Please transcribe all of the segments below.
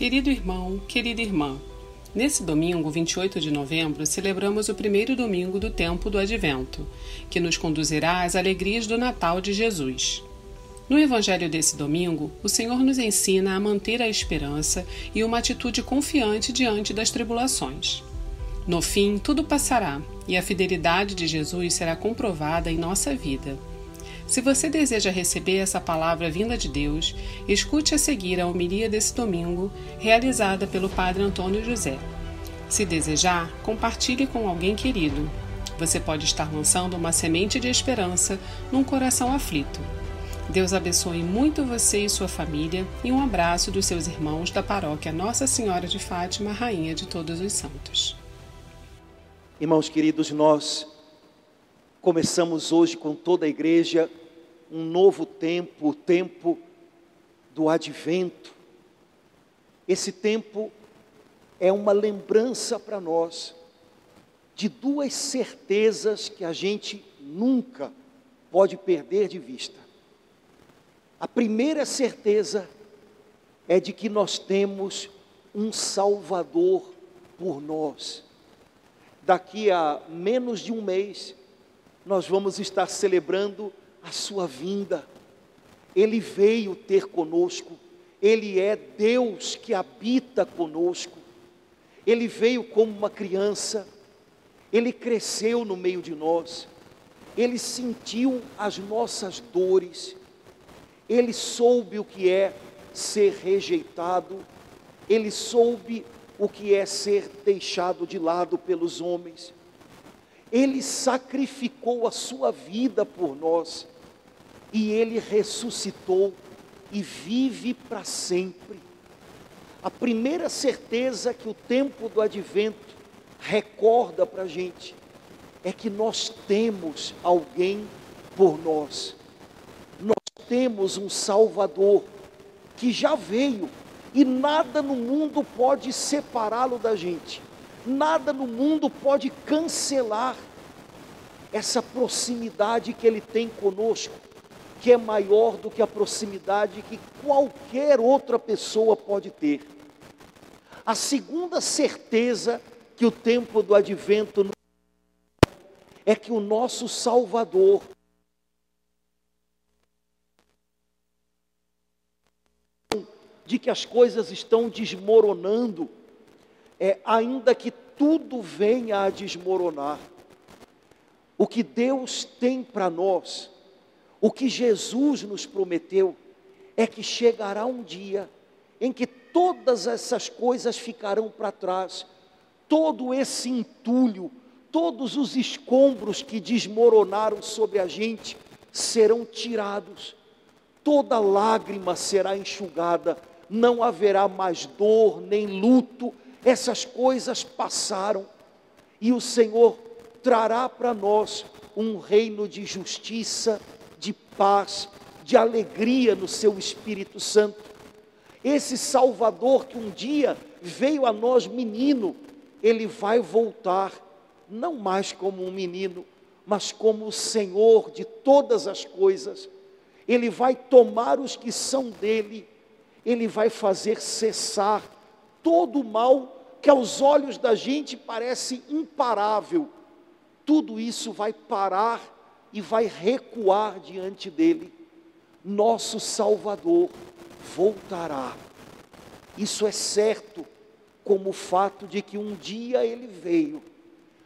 Querido irmão, querida irmã, nesse domingo, 28 de novembro, celebramos o primeiro domingo do tempo do Advento, que nos conduzirá às alegrias do Natal de Jesus. No evangelho desse domingo, o Senhor nos ensina a manter a esperança e uma atitude confiante diante das tribulações. No fim, tudo passará e a fidelidade de Jesus será comprovada em nossa vida. Se você deseja receber essa palavra vinda de Deus, escute a seguir a homilia desse domingo, realizada pelo Padre Antônio José. Se desejar, compartilhe com alguém querido. Você pode estar lançando uma semente de esperança num coração aflito. Deus abençoe muito você e sua família e um abraço dos seus irmãos da paróquia Nossa Senhora de Fátima, Rainha de Todos os Santos. Irmãos queridos, nós começamos hoje com toda a igreja um novo tempo, o tempo do advento. Esse tempo é uma lembrança para nós de duas certezas que a gente nunca pode perder de vista. A primeira certeza é de que nós temos um Salvador por nós. Daqui a menos de um mês, nós vamos estar celebrando a sua vinda. Ele veio ter conosco, Ele é Deus que habita conosco. Ele veio como uma criança, Ele cresceu no meio de nós, Ele sentiu as nossas dores, Ele soube o que é ser rejeitado, Ele soube o que é ser deixado de lado pelos homens. Ele sacrificou a sua vida por nós. E ele ressuscitou e vive para sempre. A primeira certeza que o tempo do advento recorda para a gente é que nós temos alguém por nós, nós temos um Salvador que já veio e nada no mundo pode separá-lo da gente, nada no mundo pode cancelar essa proximidade que ele tem conosco que é maior do que a proximidade que qualquer outra pessoa pode ter. A segunda certeza que o tempo do advento é que o nosso Salvador de que as coisas estão desmoronando, é, ainda que tudo venha a desmoronar. O que Deus tem para nós o que Jesus nos prometeu é que chegará um dia em que todas essas coisas ficarão para trás, todo esse entulho, todos os escombros que desmoronaram sobre a gente serão tirados, toda lágrima será enxugada, não haverá mais dor nem luto, essas coisas passaram, e o Senhor trará para nós um reino de justiça, de paz, de alegria no seu Espírito Santo. Esse Salvador que um dia veio a nós menino, ele vai voltar, não mais como um menino, mas como o Senhor de todas as coisas. Ele vai tomar os que são dele, ele vai fazer cessar todo o mal que aos olhos da gente parece imparável. Tudo isso vai parar e vai recuar diante dele. Nosso Salvador voltará. Isso é certo, como o fato de que um dia ele veio.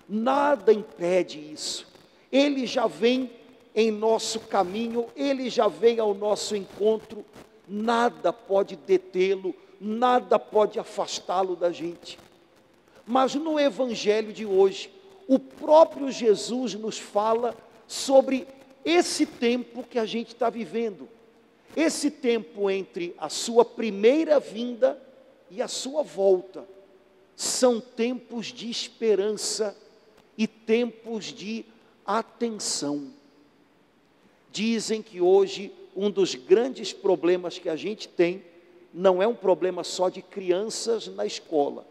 Nada impede isso. Ele já vem em nosso caminho, ele já vem ao nosso encontro. Nada pode detê-lo, nada pode afastá-lo da gente. Mas no evangelho de hoje, o próprio Jesus nos fala sobre esse tempo que a gente está vivendo, esse tempo entre a sua primeira vinda e a sua volta, são tempos de esperança e tempos de atenção. Dizem que hoje um dos grandes problemas que a gente tem não é um problema só de crianças na escola,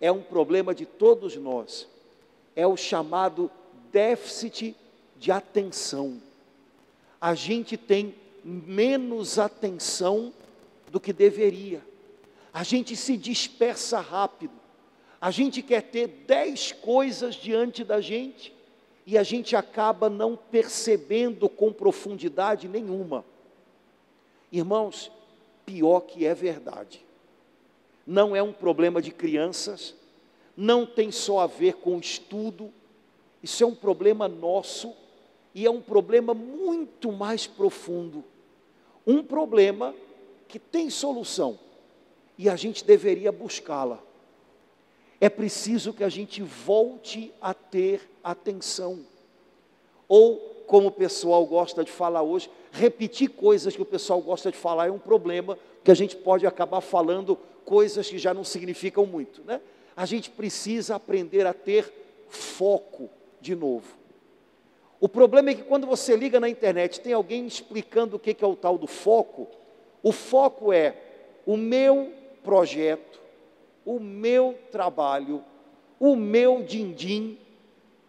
é um problema de todos nós. É o chamado déficit de atenção. A gente tem menos atenção do que deveria. a gente se dispersa rápido, a gente quer ter dez coisas diante da gente e a gente acaba não percebendo com profundidade nenhuma. Irmãos, pior que é verdade. Não é um problema de crianças, não tem só a ver com estudo, isso é um problema nosso e é um problema muito mais profundo. Um problema que tem solução e a gente deveria buscá-la. É preciso que a gente volte a ter atenção. Ou, como o pessoal gosta de falar hoje, repetir coisas que o pessoal gosta de falar é um problema, porque a gente pode acabar falando coisas que já não significam muito, né? A gente precisa aprender a ter foco de novo. O problema é que quando você liga na internet, tem alguém explicando o que é o tal do foco. O foco é o meu projeto, o meu trabalho, o meu din-din,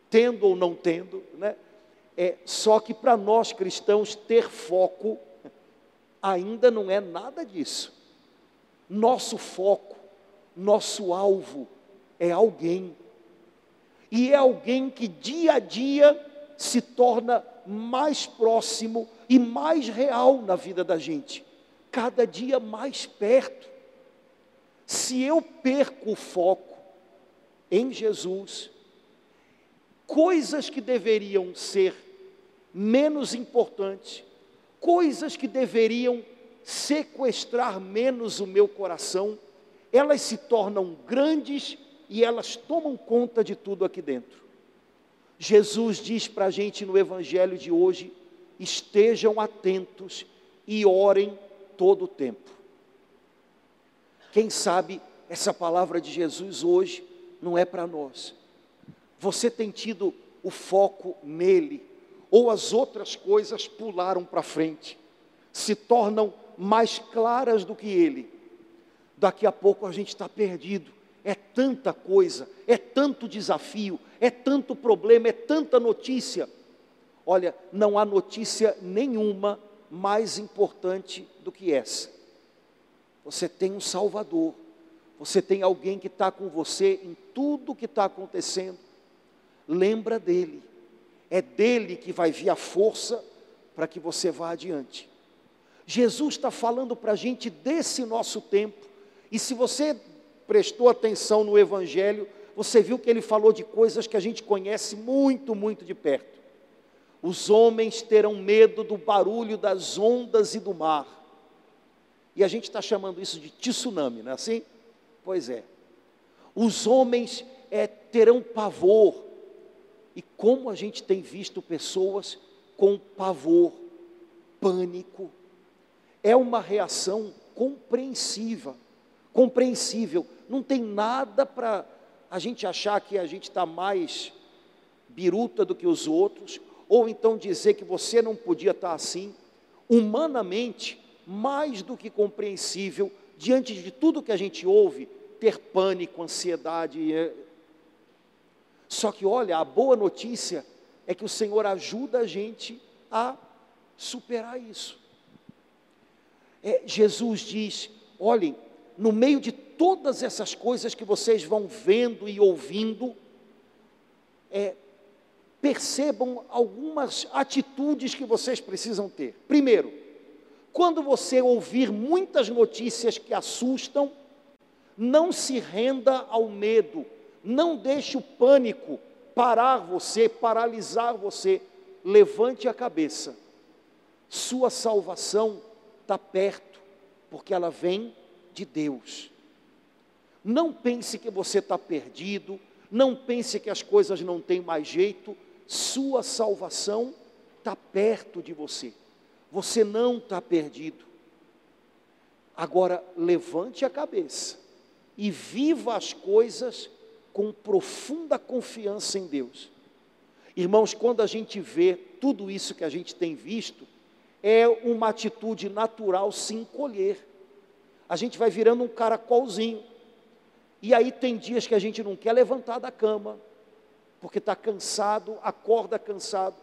tendo ou não tendo, né? É, só que para nós cristãos ter foco ainda não é nada disso. Nosso foco, nosso alvo é alguém. E é alguém que dia a dia se torna mais próximo e mais real na vida da gente, cada dia mais perto. Se eu perco o foco em Jesus, coisas que deveriam ser menos importantes, coisas que deveriam sequestrar menos o meu coração, elas se tornam grandes e elas tomam conta de tudo aqui dentro. Jesus diz para a gente no Evangelho de hoje: estejam atentos e orem todo o tempo. Quem sabe essa palavra de Jesus hoje não é para nós. Você tem tido o foco nele, ou as outras coisas pularam para frente, se tornam mais claras do que ele. Daqui a pouco a gente está perdido. É tanta coisa, é tanto desafio, é tanto problema, é tanta notícia. Olha, não há notícia nenhuma mais importante do que essa. Você tem um Salvador, você tem alguém que está com você em tudo que está acontecendo. Lembra dele, é dele que vai vir a força para que você vá adiante. Jesus está falando para a gente desse nosso tempo, e se você prestou atenção no Evangelho, você viu que ele falou de coisas que a gente conhece muito, muito de perto. Os homens terão medo do barulho das ondas e do mar. E a gente está chamando isso de tsunami, não é assim? Pois é. Os homens é, terão pavor. E como a gente tem visto pessoas com pavor, pânico, é uma reação compreensiva, compreensível. Não tem nada para a gente achar que a gente está mais biruta do que os outros, ou então dizer que você não podia estar tá assim. Humanamente, mais do que compreensível, diante de tudo que a gente ouve, ter pânico, ansiedade. É. Só que olha, a boa notícia é que o Senhor ajuda a gente a superar isso. É, Jesus diz: olhem, no meio de todas essas coisas que vocês vão vendo e ouvindo, é, percebam algumas atitudes que vocês precisam ter. Primeiro, quando você ouvir muitas notícias que assustam, não se renda ao medo, não deixe o pânico parar você, paralisar você. Levante a cabeça. Sua salvação está perto, porque ela vem de Deus. Não pense que você está perdido, não pense que as coisas não têm mais jeito, sua salvação está perto de você. Você não está perdido. Agora, levante a cabeça e viva as coisas com profunda confiança em Deus. Irmãos, quando a gente vê tudo isso que a gente tem visto, é uma atitude natural se encolher. A gente vai virando um caracolzinho. E aí tem dias que a gente não quer levantar da cama, porque está cansado, acorda cansado.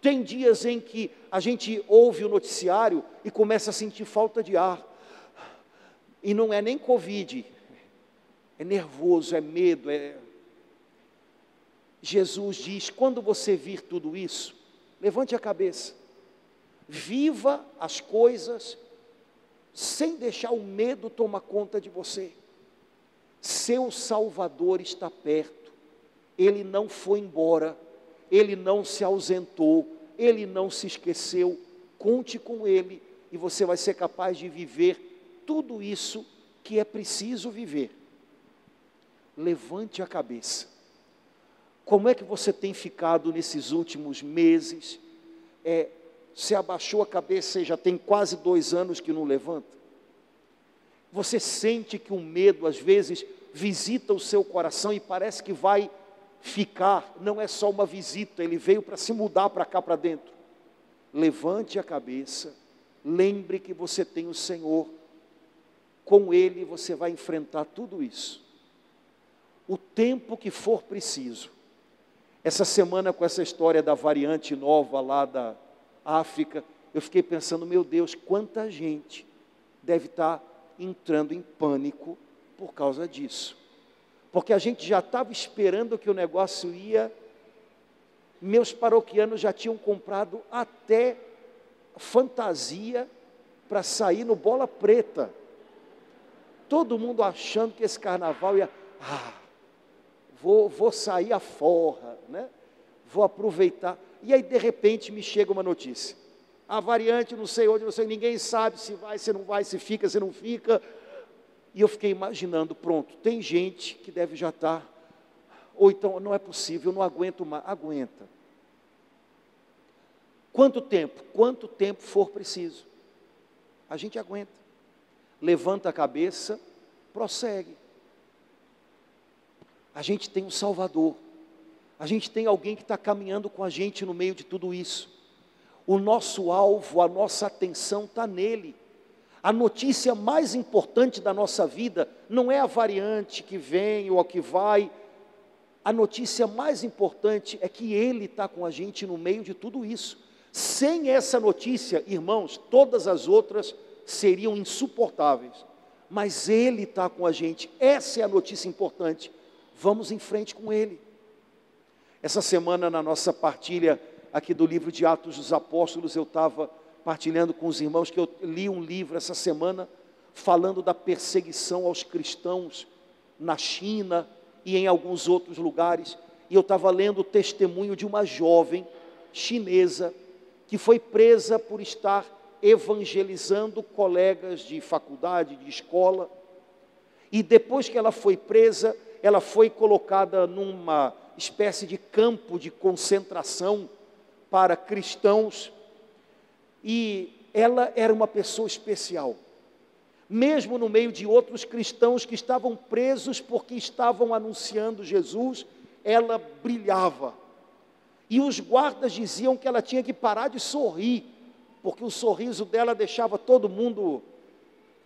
Tem dias em que a gente ouve o noticiário e começa a sentir falta de ar. E não é nem Covid, é nervoso, é medo, é. Jesus diz: quando você vir tudo isso, levante a cabeça, viva as coisas sem deixar o medo tomar conta de você. Seu Salvador está perto, ele não foi embora, ele não se ausentou, ele não se esqueceu. Conte com ele e você vai ser capaz de viver tudo isso que é preciso viver. Levante a cabeça. Como é que você tem ficado nesses últimos meses? É, você abaixou a cabeça e já tem quase dois anos que não levanta? Você sente que o medo às vezes visita o seu coração e parece que vai ficar, não é só uma visita, ele veio para se mudar para cá para dentro. Levante a cabeça, lembre que você tem o Senhor, com Ele você vai enfrentar tudo isso. O tempo que for preciso. Essa semana, com essa história da variante nova lá da África, eu fiquei pensando, meu Deus, quanta gente deve estar entrando em pânico por causa disso. Porque a gente já estava esperando que o negócio ia. Meus paroquianos já tinham comprado até fantasia para sair no bola preta. Todo mundo achando que esse carnaval ia. Ah, vou, vou sair a forra, né? vou aproveitar. E aí, de repente, me chega uma notícia. A variante, não sei onde, não sei, ninguém sabe se vai, se não vai, se fica, se não fica. E eu fiquei imaginando, pronto, tem gente que deve já estar, tá, ou então não é possível, não aguento mais, aguenta. Quanto tempo? Quanto tempo for preciso. A gente aguenta. Levanta a cabeça, prossegue. A gente tem um Salvador. A gente tem alguém que está caminhando com a gente no meio de tudo isso. O nosso alvo, a nossa atenção está nele. A notícia mais importante da nossa vida não é a variante que vem ou a que vai. A notícia mais importante é que Ele está com a gente no meio de tudo isso. Sem essa notícia, irmãos, todas as outras seriam insuportáveis. Mas Ele está com a gente, essa é a notícia importante. Vamos em frente com Ele. Essa semana, na nossa partilha aqui do livro de Atos dos Apóstolos, eu estava partilhando com os irmãos que eu li um livro essa semana falando da perseguição aos cristãos na China e em alguns outros lugares. E eu estava lendo o testemunho de uma jovem chinesa que foi presa por estar evangelizando colegas de faculdade, de escola. E depois que ela foi presa, ela foi colocada numa espécie de campo de concentração para cristãos e ela era uma pessoa especial. Mesmo no meio de outros cristãos que estavam presos porque estavam anunciando Jesus, ela brilhava. E os guardas diziam que ela tinha que parar de sorrir, porque o sorriso dela deixava todo mundo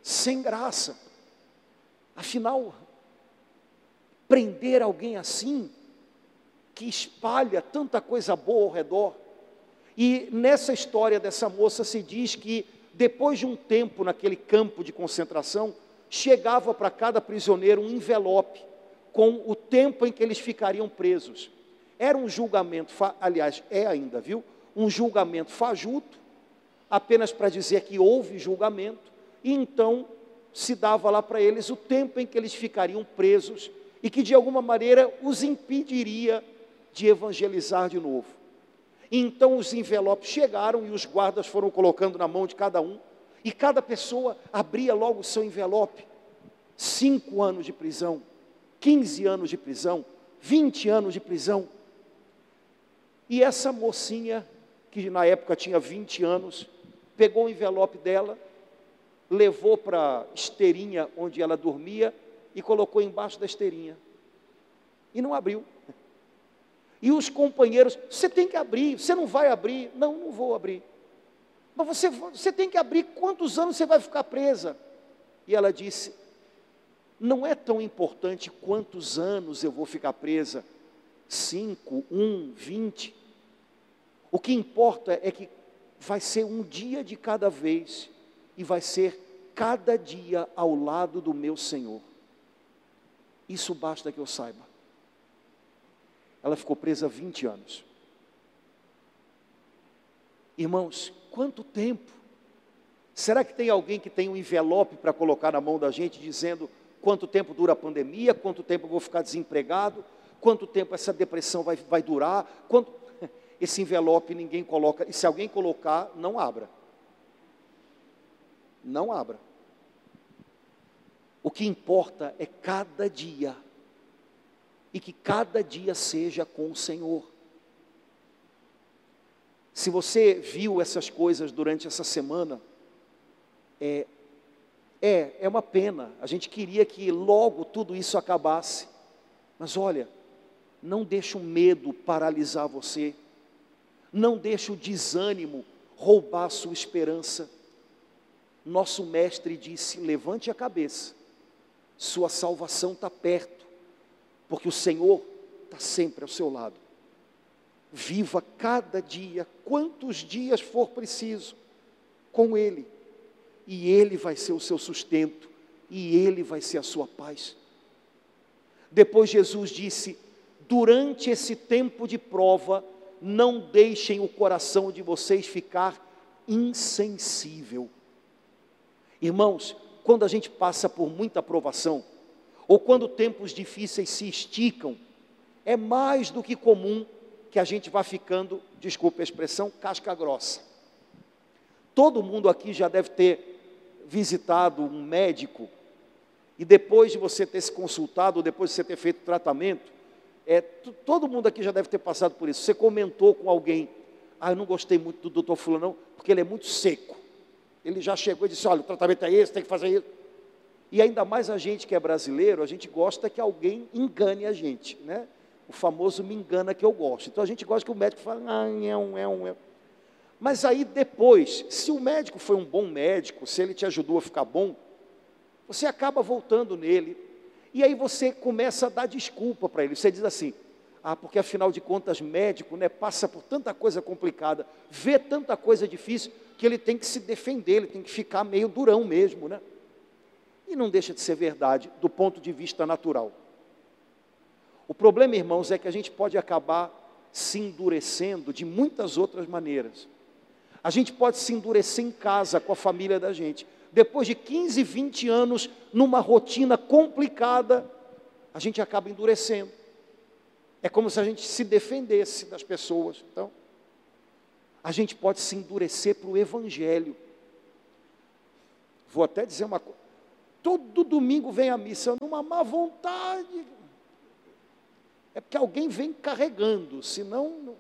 sem graça. Afinal, prender alguém assim, que espalha tanta coisa boa ao redor, e nessa história dessa moça se diz que depois de um tempo naquele campo de concentração, chegava para cada prisioneiro um envelope com o tempo em que eles ficariam presos. Era um julgamento, aliás, é ainda, viu? Um julgamento fajuto, apenas para dizer que houve julgamento, e então se dava lá para eles o tempo em que eles ficariam presos e que de alguma maneira os impediria de evangelizar de novo. Então os envelopes chegaram e os guardas foram colocando na mão de cada um, e cada pessoa abria logo o seu envelope. Cinco anos de prisão, 15 anos de prisão, 20 anos de prisão. E essa mocinha, que na época tinha 20 anos, pegou o envelope dela, levou para a esteirinha onde ela dormia e colocou embaixo da esteirinha. E não abriu. E os companheiros, você tem que abrir, você não vai abrir. Não, não vou abrir. Mas você, você tem que abrir, quantos anos você vai ficar presa? E ela disse: Não é tão importante quantos anos eu vou ficar presa, cinco, um, vinte. O que importa é que vai ser um dia de cada vez e vai ser cada dia ao lado do meu Senhor. Isso basta que eu saiba. Ela ficou presa 20 anos. Irmãos, quanto tempo? Será que tem alguém que tem um envelope para colocar na mão da gente dizendo quanto tempo dura a pandemia, quanto tempo eu vou ficar desempregado, quanto tempo essa depressão vai, vai durar? Quanto... Esse envelope ninguém coloca, e se alguém colocar, não abra. Não abra. O que importa é cada dia, e que cada dia seja com o Senhor. Se você viu essas coisas durante essa semana, é, é, é uma pena. A gente queria que logo tudo isso acabasse. Mas olha, não deixe o medo paralisar você. Não deixe o desânimo roubar a sua esperança. Nosso mestre disse: levante a cabeça, sua salvação está perto, porque o Senhor está sempre ao seu lado. Viva cada dia, quantos dias for preciso, com Ele, e Ele vai ser o seu sustento, e Ele vai ser a sua paz. Depois Jesus disse: durante esse tempo de prova, não deixem o coração de vocês ficar insensível. Irmãos, quando a gente passa por muita provação, ou quando tempos difíceis se esticam, é mais do que comum que a gente vá ficando, desculpe a expressão, casca grossa. Todo mundo aqui já deve ter visitado um médico e depois de você ter se consultado, depois de você ter feito tratamento, é, todo mundo aqui já deve ter passado por isso. Você comentou com alguém, ah, eu não gostei muito do doutor fulano, não, porque ele é muito seco. Ele já chegou e disse, olha, o tratamento é esse, tem que fazer isso. E ainda mais a gente que é brasileiro, a gente gosta que alguém engane a gente, né? o famoso me engana que eu gosto. Então a gente gosta que o médico fale, ah, é um, é um, é um. Mas aí depois, se o médico foi um bom médico, se ele te ajudou a ficar bom, você acaba voltando nele, e aí você começa a dar desculpa para ele. Você diz assim, ah, porque afinal de contas, médico né, passa por tanta coisa complicada, vê tanta coisa difícil, que ele tem que se defender, ele tem que ficar meio durão mesmo, né? E não deixa de ser verdade do ponto de vista natural. O problema, irmãos, é que a gente pode acabar se endurecendo de muitas outras maneiras. A gente pode se endurecer em casa com a família da gente. Depois de 15, 20 anos numa rotina complicada, a gente acaba endurecendo. É como se a gente se defendesse das pessoas. Então, a gente pode se endurecer para o Evangelho. Vou até dizer uma coisa. Todo domingo vem a missa numa má vontade é porque alguém vem carregando, senão. Não...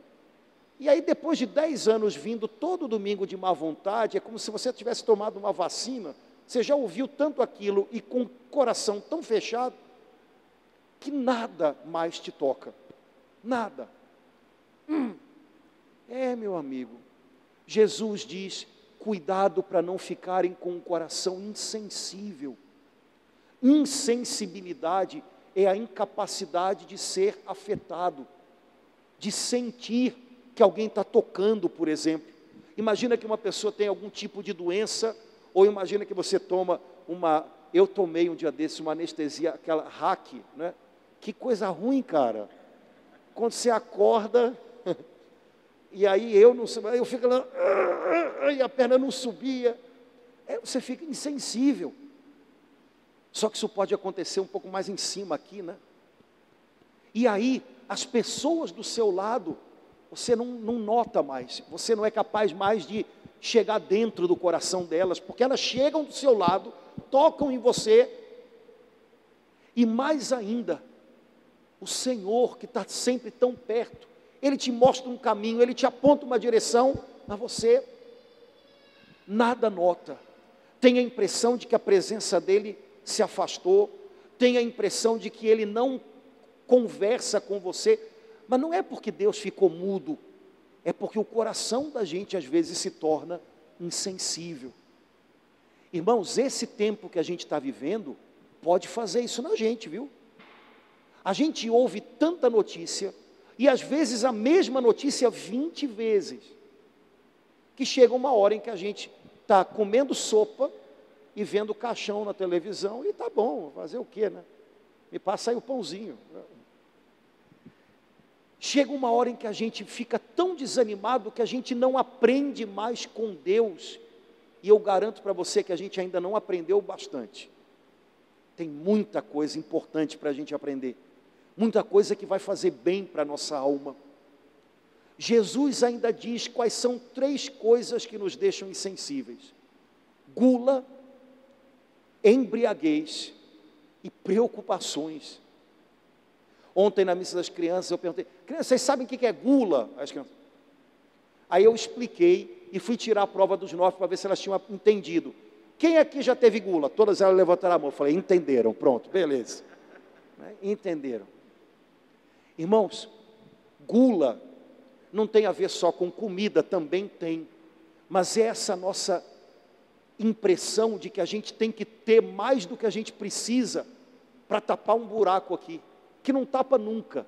E aí, depois de 10 anos vindo todo domingo de má vontade, é como se você tivesse tomado uma vacina, você já ouviu tanto aquilo e com o coração tão fechado, que nada mais te toca. Nada. Hum. É, meu amigo. Jesus diz: cuidado para não ficarem com o coração insensível. Insensibilidade é a incapacidade de ser afetado, de sentir que alguém está tocando, por exemplo. Imagina que uma pessoa tem algum tipo de doença, ou imagina que você toma uma. Eu tomei um dia desses uma anestesia, aquela hack, né? Que coisa ruim, cara. Quando você acorda, e aí eu não eu fico lá, e a perna não subia, é, você fica insensível. Só que isso pode acontecer um pouco mais em cima aqui, né? E aí, as pessoas do seu lado, você não, não nota mais, você não é capaz mais de chegar dentro do coração delas, porque elas chegam do seu lado, tocam em você, e mais ainda, o Senhor que está sempre tão perto, Ele te mostra um caminho, Ele te aponta uma direção, mas você nada nota, tem a impressão de que a presença dEle se afastou, tem a impressão de que ele não conversa com você, mas não é porque Deus ficou mudo, é porque o coração da gente às vezes se torna insensível. Irmãos, esse tempo que a gente está vivendo pode fazer isso na gente, viu? A gente ouve tanta notícia, e às vezes a mesma notícia 20 vezes, que chega uma hora em que a gente está comendo sopa e vendo caixão na televisão, e tá bom, fazer o quê, né? Me passa aí o pãozinho. Chega uma hora em que a gente fica tão desanimado que a gente não aprende mais com Deus. E eu garanto para você que a gente ainda não aprendeu bastante. Tem muita coisa importante para a gente aprender, muita coisa que vai fazer bem para a nossa alma. Jesus ainda diz quais são três coisas que nos deixam insensíveis: gula, embriaguez e preocupações. Ontem na missa das crianças eu perguntei: crianças, vocês sabem o que é gula? As crianças. Aí eu expliquei e fui tirar a prova dos nove para ver se elas tinham entendido. Quem aqui já teve gula? Todas elas levantaram a mão. Eu falei, entenderam, pronto, beleza. Né? Entenderam. Irmãos, gula não tem a ver só com comida, também tem. Mas é essa nossa impressão de que a gente tem que ter mais do que a gente precisa para tapar um buraco aqui, que não tapa nunca.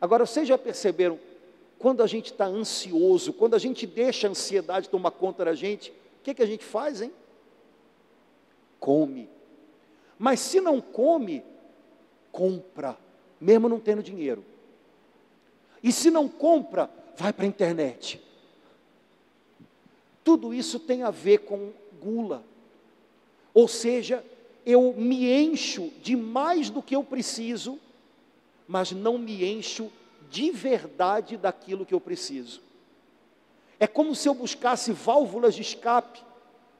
Agora, vocês já perceberam, quando a gente está ansioso, quando a gente deixa a ansiedade tomar conta da gente, o que, que a gente faz, hein? Come. Mas se não come, compra, mesmo não tendo dinheiro. E se não compra, vai para a internet. Tudo isso tem a ver com gula. Ou seja, eu me encho de mais do que eu preciso, mas não me encho de verdade daquilo que eu preciso. É como se eu buscasse válvulas de escape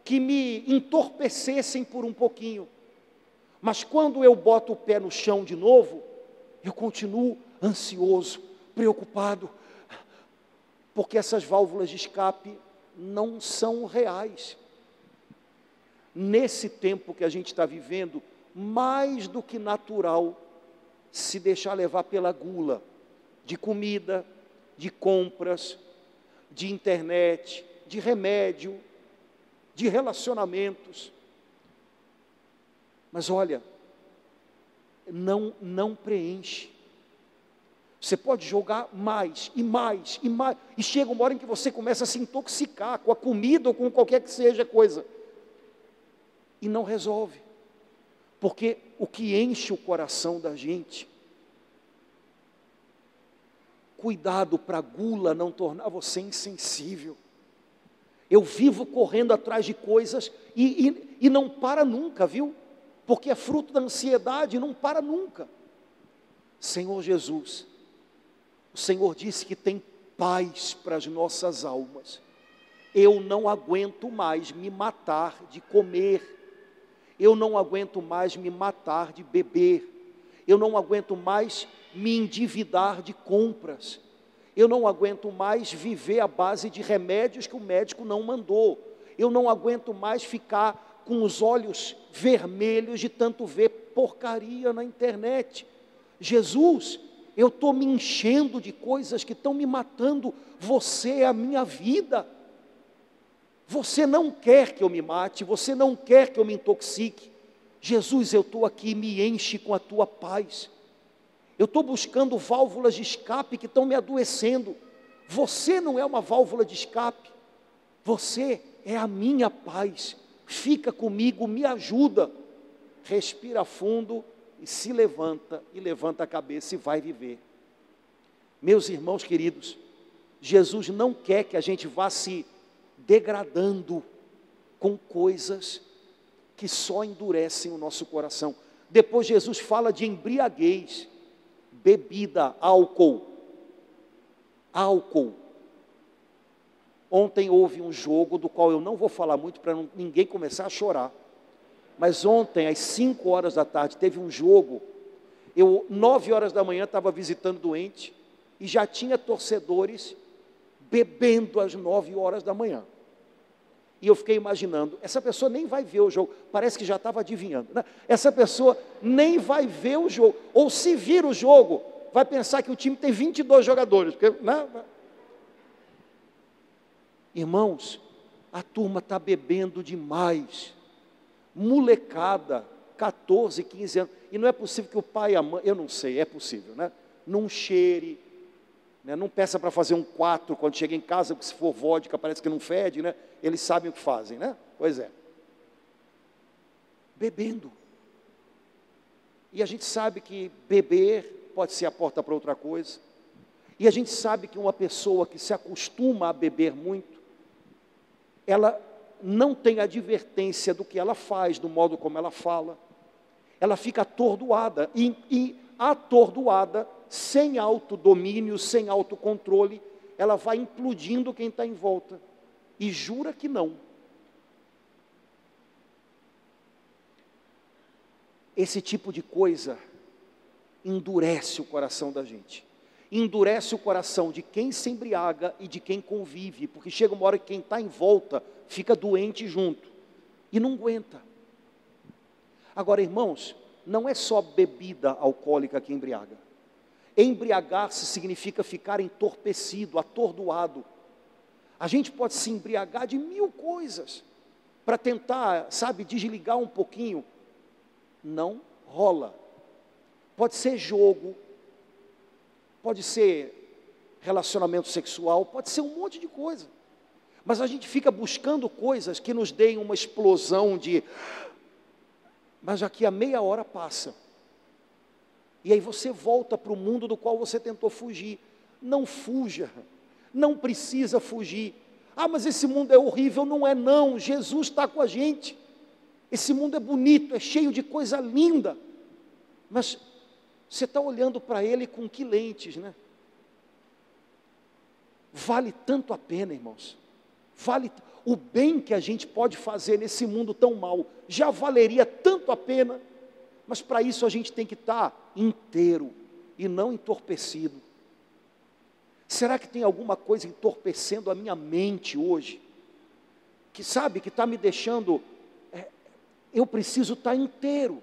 que me entorpecessem por um pouquinho. Mas quando eu boto o pé no chão de novo, eu continuo ansioso, preocupado, porque essas válvulas de escape não são reais. Nesse tempo que a gente está vivendo, mais do que natural se deixar levar pela gula de comida, de compras, de internet, de remédio, de relacionamentos. Mas olha, não não preenche. Você pode jogar mais e mais e mais, e chega uma hora em que você começa a se intoxicar com a comida ou com qualquer que seja coisa, e não resolve, porque o que enche o coração da gente Cuidado para a gula não tornar você insensível. Eu vivo correndo atrás de coisas e, e, e não para nunca, viu? Porque é fruto da ansiedade, não para nunca. Senhor Jesus, o Senhor disse que tem paz para as nossas almas. Eu não aguento mais me matar de comer. Eu não aguento mais me matar de beber. Eu não aguento mais me endividar de compras. Eu não aguento mais viver à base de remédios que o médico não mandou. Eu não aguento mais ficar com os olhos vermelhos de tanto ver porcaria na internet. Jesus, eu estou me enchendo de coisas que estão me matando. Você é a minha vida. Você não quer que eu me mate, você não quer que eu me intoxique. Jesus, eu estou aqui, me enche com a tua paz. Eu estou buscando válvulas de escape que estão me adoecendo. Você não é uma válvula de escape. Você é a minha paz. Fica comigo, me ajuda. Respira fundo e se levanta e levanta a cabeça e vai viver. Meus irmãos queridos, Jesus não quer que a gente vá se degradando com coisas que só endurecem o nosso coração. Depois Jesus fala de embriaguez bebida, álcool. Álcool. Ontem houve um jogo do qual eu não vou falar muito para ninguém começar a chorar. Mas ontem, às 5 horas da tarde, teve um jogo. Eu, 9 horas da manhã, estava visitando doente e já tinha torcedores bebendo às 9 horas da manhã. E eu fiquei imaginando, essa pessoa nem vai ver o jogo, parece que já estava adivinhando. Né? Essa pessoa nem vai ver o jogo, ou se vir o jogo, vai pensar que o time tem 22 jogadores. Porque, né? Irmãos, a turma está bebendo demais, molecada, 14, 15 anos, e não é possível que o pai e a mãe, eu não sei, é possível, né? Não cheire, né? Não peça para fazer um quatro quando chega em casa, porque se for vodka parece que não fede, né? Eles sabem o que fazem, né? Pois é. bebendo. E a gente sabe que beber pode ser a porta para outra coisa. E a gente sabe que uma pessoa que se acostuma a beber muito, ela não tem advertência do que ela faz, do modo como ela fala. Ela fica atordoada e, e atordoada, sem autodomínio, sem autocontrole, ela vai implodindo quem está em volta. E jura que não. Esse tipo de coisa endurece o coração da gente. Endurece o coração de quem se embriaga e de quem convive, porque chega uma hora que quem está em volta fica doente junto e não aguenta. Agora, irmãos, não é só bebida alcoólica que embriaga. Embriagar-se significa ficar entorpecido, atordoado. A gente pode se embriagar de mil coisas para tentar, sabe, desligar um pouquinho não rola. Pode ser jogo, pode ser relacionamento sexual, pode ser um monte de coisa. Mas a gente fica buscando coisas que nos deem uma explosão de. Mas aqui a meia hora passa. E aí você volta para o mundo do qual você tentou fugir. Não fuja, não precisa fugir. Ah, mas esse mundo é horrível. Não é, não. Jesus está com a gente. Esse mundo é bonito, é cheio de coisa linda, mas você está olhando para ele com que lentes, né? Vale tanto a pena, irmãos. Vale o bem que a gente pode fazer nesse mundo tão mal, já valeria tanto a pena, mas para isso a gente tem que estar tá inteiro e não entorpecido. Será que tem alguma coisa entorpecendo a minha mente hoje? Que sabe, que está me deixando eu preciso estar inteiro.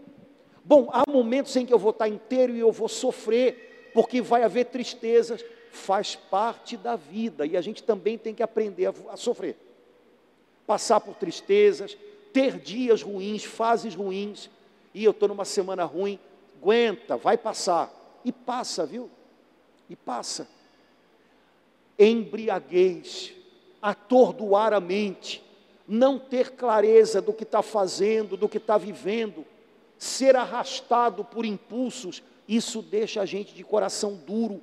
Bom, há momentos em que eu vou estar inteiro e eu vou sofrer, porque vai haver tristezas, faz parte da vida e a gente também tem que aprender a, a sofrer. Passar por tristezas, ter dias ruins, fases ruins, e eu estou numa semana ruim, aguenta, vai passar. E passa, viu? E passa. Embriaguez, atordoar a mente, não ter clareza do que está fazendo, do que está vivendo, ser arrastado por impulsos, isso deixa a gente de coração duro.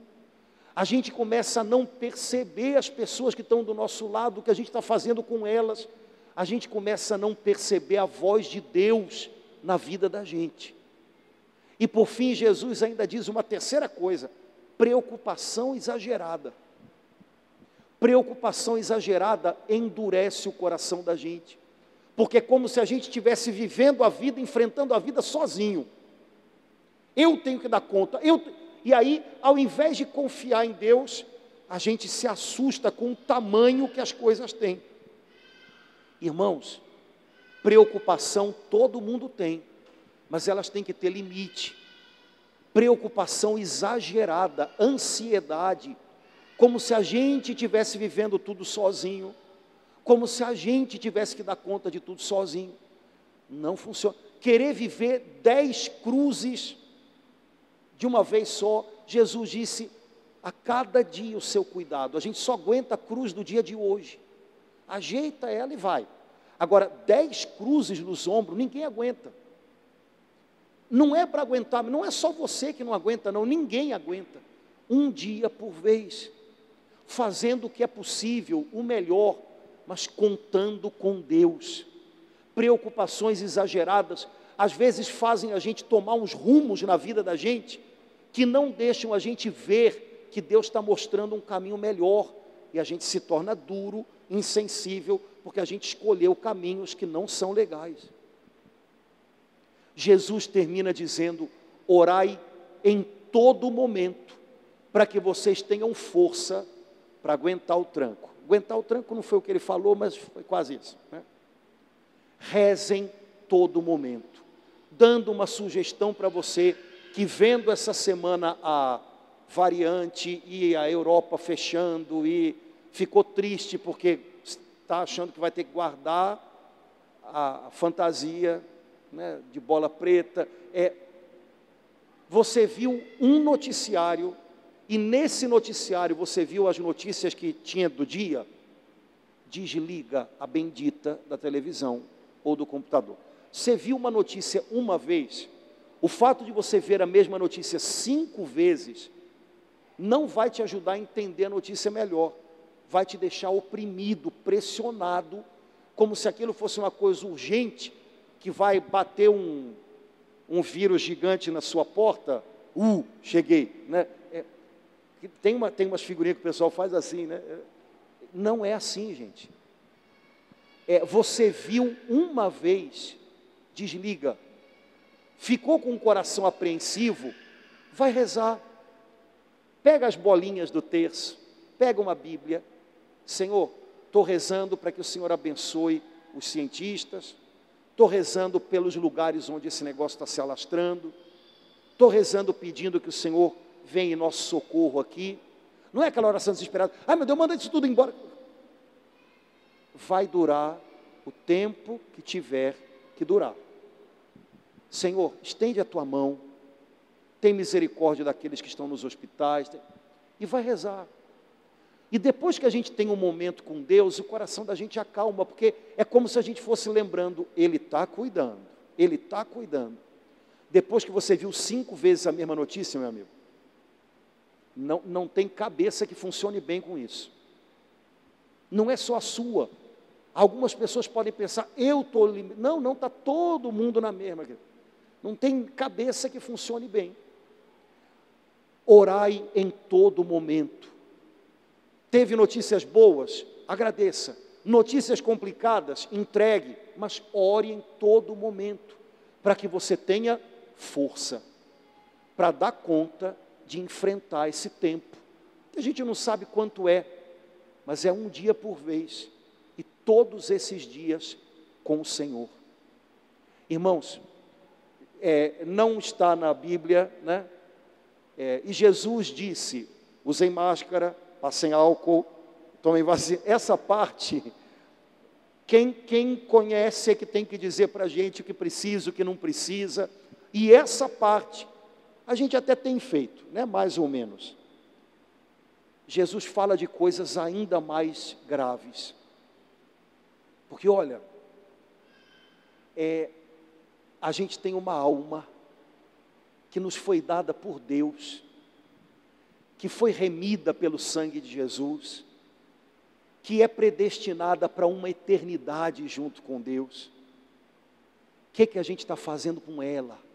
A gente começa a não perceber as pessoas que estão do nosso lado, o que a gente está fazendo com elas. A gente começa a não perceber a voz de Deus na vida da gente. E por fim, Jesus ainda diz uma terceira coisa: preocupação exagerada preocupação exagerada endurece o coração da gente, porque é como se a gente estivesse vivendo a vida, enfrentando a vida sozinho. Eu tenho que dar conta, eu, e aí, ao invés de confiar em Deus, a gente se assusta com o tamanho que as coisas têm. Irmãos, preocupação todo mundo tem, mas elas têm que ter limite. Preocupação exagerada, ansiedade, como se a gente tivesse vivendo tudo sozinho, como se a gente tivesse que dar conta de tudo sozinho. Não funciona. Querer viver dez cruzes de uma vez só, Jesus disse: a cada dia o seu cuidado. A gente só aguenta a cruz do dia de hoje. Ajeita ela e vai. Agora, dez cruzes nos ombros, ninguém aguenta. Não é para aguentar, não é só você que não aguenta, não, ninguém aguenta. Um dia por vez fazendo o que é possível, o melhor, mas contando com Deus. Preocupações exageradas às vezes fazem a gente tomar uns rumos na vida da gente que não deixam a gente ver que Deus está mostrando um caminho melhor e a gente se torna duro, insensível, porque a gente escolheu caminhos que não são legais. Jesus termina dizendo: orai em todo momento, para que vocês tenham força para aguentar o tranco. Aguentar o tranco não foi o que ele falou, mas foi quase isso. Né? Rezem todo momento, dando uma sugestão para você que vendo essa semana a variante e a Europa fechando e ficou triste porque está achando que vai ter que guardar a fantasia né, de bola preta. É, você viu um noticiário e nesse noticiário você viu as notícias que tinha do dia? Desliga a bendita da televisão ou do computador. Você viu uma notícia uma vez, o fato de você ver a mesma notícia cinco vezes, não vai te ajudar a entender a notícia melhor, vai te deixar oprimido, pressionado, como se aquilo fosse uma coisa urgente, que vai bater um, um vírus gigante na sua porta. Uh, cheguei. Né? Tem, uma, tem umas figurinhas que o pessoal faz assim, né? Não é assim, gente. É, você viu uma vez, desliga. Ficou com o coração apreensivo, vai rezar. Pega as bolinhas do terço, pega uma Bíblia. Senhor, estou rezando para que o Senhor abençoe os cientistas, estou rezando pelos lugares onde esse negócio está se alastrando, estou rezando pedindo que o Senhor venha em nosso socorro aqui. Não é aquela oração desesperada, ai meu Deus, manda isso tudo embora. Vai durar o tempo que tiver que durar. Senhor, estende a tua mão, tem misericórdia daqueles que estão nos hospitais, e vai rezar. E depois que a gente tem um momento com Deus, o coração da gente acalma, porque é como se a gente fosse lembrando: Ele está cuidando, Ele está cuidando. Depois que você viu cinco vezes a mesma notícia, meu amigo, não, não tem cabeça que funcione bem com isso. Não é só a sua. Algumas pessoas podem pensar, eu estou. Não, não, está todo mundo na mesma. Não tem cabeça que funcione bem. Orai em todo momento. Teve notícias boas? Agradeça. Notícias complicadas? Entregue. Mas ore em todo momento, para que você tenha força para dar conta de enfrentar esse tempo, a gente não sabe quanto é, mas é um dia por vez, e todos esses dias com o Senhor. Irmãos, é, não está na Bíblia, né? É, e Jesus disse: usem máscara, passem álcool, tomem vacina. Essa parte, quem, quem conhece é que tem que dizer para a gente o que precisa, o que não precisa. E essa parte a gente até tem feito, né? mais ou menos. Jesus fala de coisas ainda mais graves. Porque olha, é, a gente tem uma alma que nos foi dada por Deus, que foi remida pelo sangue de Jesus, que é predestinada para uma eternidade junto com Deus. O que, que a gente está fazendo com ela?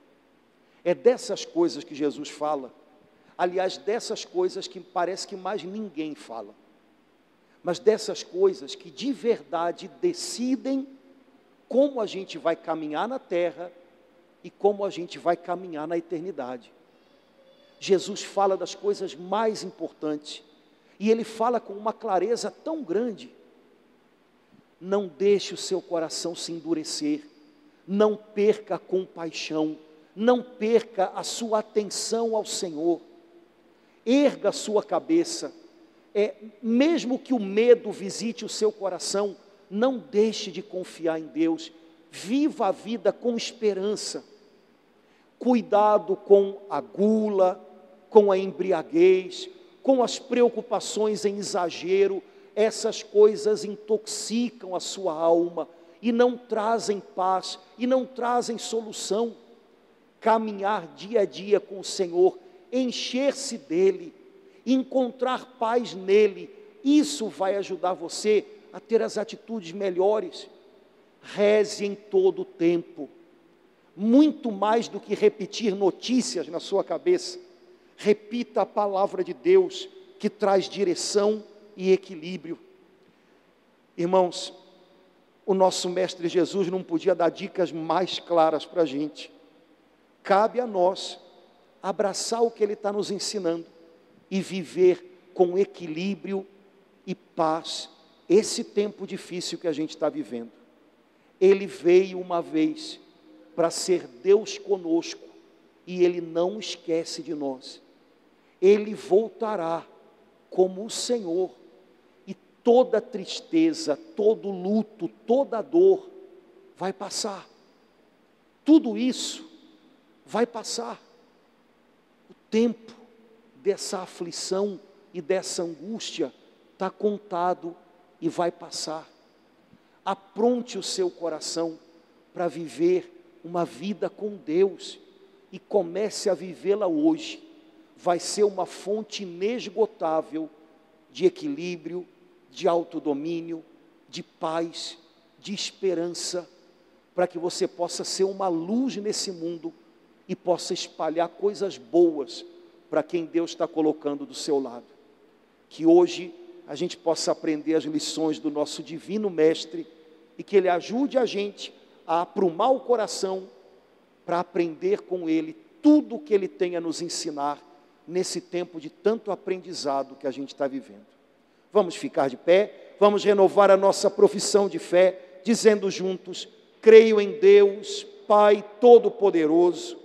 É dessas coisas que Jesus fala. Aliás, dessas coisas que parece que mais ninguém fala. Mas dessas coisas que de verdade decidem como a gente vai caminhar na terra e como a gente vai caminhar na eternidade. Jesus fala das coisas mais importantes e ele fala com uma clareza tão grande. Não deixe o seu coração se endurecer, não perca a compaixão não perca a sua atenção ao Senhor, erga a sua cabeça, é, mesmo que o medo visite o seu coração, não deixe de confiar em Deus, viva a vida com esperança, cuidado com a gula, com a embriaguez, com as preocupações em exagero, essas coisas intoxicam a sua alma e não trazem paz e não trazem solução caminhar dia a dia com o Senhor, encher-se dele, encontrar paz nele, isso vai ajudar você a ter as atitudes melhores. Reze em todo o tempo, muito mais do que repetir notícias na sua cabeça, repita a palavra de Deus que traz direção e equilíbrio. Irmãos, o nosso Mestre Jesus não podia dar dicas mais claras para a gente. Cabe a nós abraçar o que Ele está nos ensinando e viver com equilíbrio e paz esse tempo difícil que a gente está vivendo. Ele veio uma vez para ser Deus conosco e Ele não esquece de nós. Ele voltará como o Senhor e toda tristeza, todo luto, toda dor vai passar. Tudo isso vai passar. O tempo dessa aflição e dessa angústia está contado e vai passar. Apronte o seu coração para viver uma vida com Deus e comece a vivê-la hoje, vai ser uma fonte inesgotável de equilíbrio, de autodomínio, de paz, de esperança, para que você possa ser uma luz nesse mundo e possa espalhar coisas boas para quem Deus está colocando do seu lado. Que hoje a gente possa aprender as lições do nosso divino Mestre e que Ele ajude a gente a aprumar o coração para aprender com Ele tudo o que Ele tem a nos ensinar nesse tempo de tanto aprendizado que a gente está vivendo. Vamos ficar de pé, vamos renovar a nossa profissão de fé, dizendo juntos: creio em Deus, Pai Todo-Poderoso.